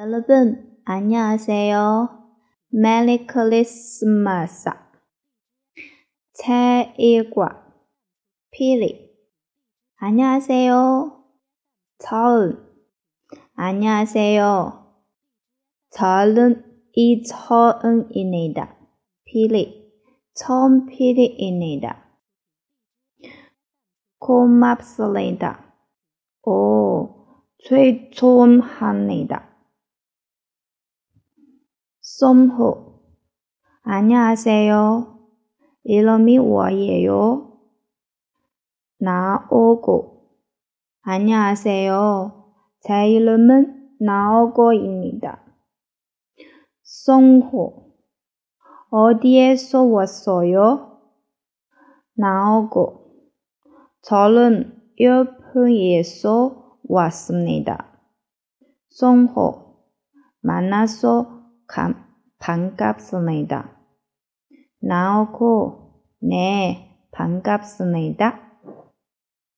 여러분, 안녕하세요. Merry Christmas. 제1과 피리. 안녕하세요. 처음. 안녕하세요. 저는 이처음입니다. 피리. 처음 피리입니다. 고맙습니다. 오, 최초합니다. 솜호. 안녕하세요. 이름이 뭐예요? 나오고. 안녕하세요. 제 이름은 나오고입니다. 송호. 어디에서 왔어요? 나오고. 저는 일본에서 왔습니다. 송호. 만나서 감, 반갑습니다. 나오고, 네, 반갑습니다.